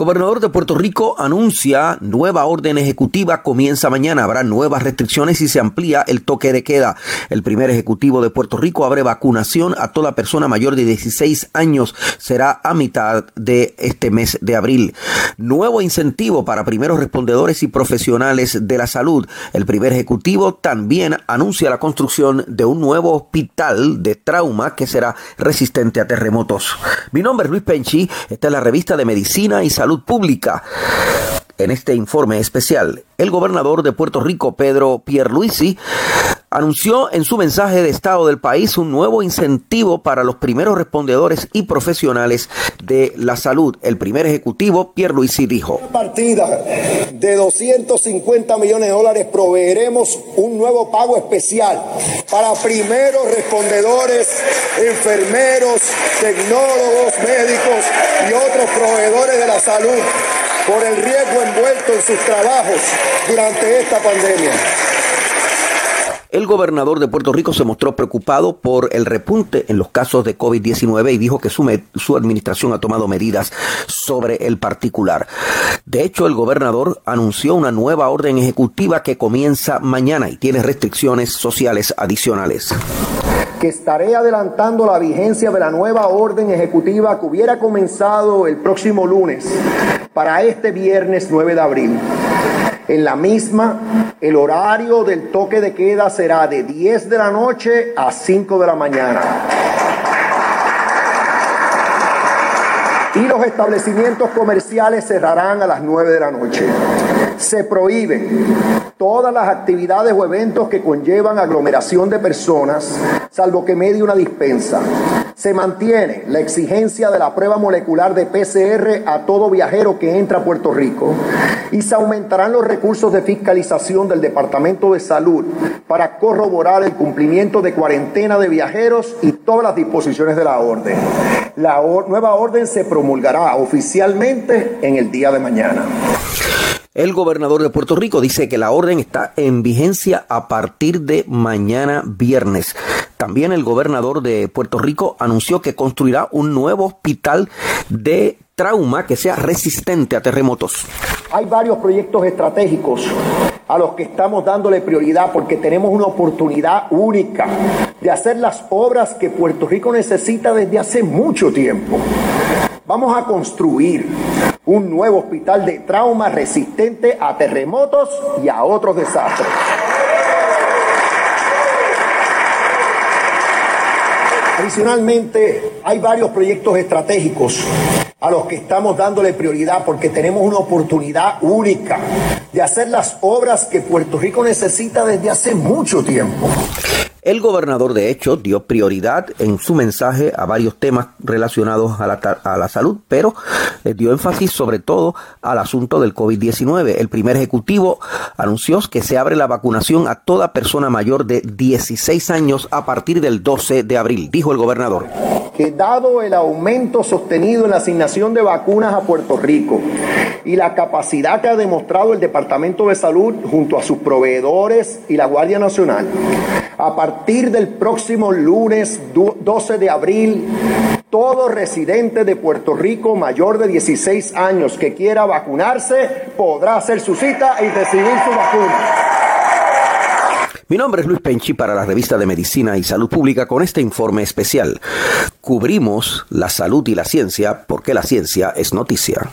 Gobernador de Puerto Rico anuncia nueva orden ejecutiva, comienza mañana, habrá nuevas restricciones y se amplía el toque de queda. El primer ejecutivo de Puerto Rico abre vacunación a toda persona mayor de 16 años, será a mitad de este mes de abril. Nuevo incentivo para primeros respondedores y profesionales de la salud. El primer ejecutivo también anuncia la construcción de un nuevo hospital de trauma que será resistente a terremotos. Mi nombre es Luis Penchi, esta es la revista de Medicina y Salud Pública. En este informe especial, el gobernador de Puerto Rico, Pedro Pierluisi, anunció en su mensaje de Estado del país un nuevo incentivo para los primeros respondedores y profesionales de la salud. El primer ejecutivo, Pierluisi, dijo. A partida de 250 millones de dólares proveeremos un nuevo pago especial para primeros respondedores, enfermeros, tecnólogos, médicos y otros proveedores de la salud por el riesgo envuelto en sus trabajos durante esta pandemia. El gobernador de Puerto Rico se mostró preocupado por el repunte en los casos de COVID-19 y dijo que su, administración ha tomado medidas sobre el particular. De hecho, el gobernador anunció una nueva orden ejecutiva que comienza mañana y tiene restricciones sociales adicionales que estaré adelantando la vigencia de la nueva orden ejecutiva que hubiera comenzado el próximo lunes para este viernes 9 de abril. En la misma, el horario del toque de queda será de 10 de la noche a 5 de la mañana. Y los establecimientos comerciales cerrarán a las 9 de la noche. Se prohíben todas las actividades o eventos que conllevan aglomeración de personas, salvo que medie una dispensa. Se mantiene la exigencia de la prueba molecular de PCR a todo viajero que entra a Puerto Rico y se aumentarán los recursos de fiscalización del Departamento de Salud para corroborar el cumplimiento de cuarentena de viajeros y todas las disposiciones de la orden. La nueva orden se promulgará oficialmente en el día de mañana. El gobernador de Puerto Rico dice que la orden está en vigencia a partir de mañana viernes. También el gobernador de Puerto Rico anunció que construirá un nuevo hospital de trauma que sea resistente a terremotos. Hay varios proyectos estratégicos a los que estamos dándole prioridad porque tenemos una oportunidad única de hacer las obras que Puerto Rico necesita desde hace mucho tiempo. Vamos a construir un nuevo hospital de trauma resistente a terremotos y a otros desastres. Adicionalmente, hay varios proyectos estratégicos a los que estamos dándole prioridad porque tenemos una oportunidad única de hacer las obras que Puerto Rico necesita desde hace mucho tiempo. El gobernador, de hecho, dio prioridad en su mensaje a varios temas relacionados a la, salud, pero eh, dio énfasis sobre todo al asunto del COVID-19. El primer ejecutivo anunció que se abre la vacunación a toda persona mayor de 16 años a partir del 12 de abril, dijo el gobernador. Que dado el aumento sostenido en la asignación de vacunas a Puerto Rico y la capacidad que ha demostrado el Departamento de Salud junto a sus proveedores y la Guardia Nacional, a partir del próximo lunes 12 de abril, todo residente de Puerto Rico mayor de 16 años que quiera vacunarse podrá hacer su cita y recibir su vacuna. Mi nombre es Luis Penchi para la revista de Medicina y Salud Pública con este informe especial. Cubrimos la salud y la ciencia porque la ciencia es noticia.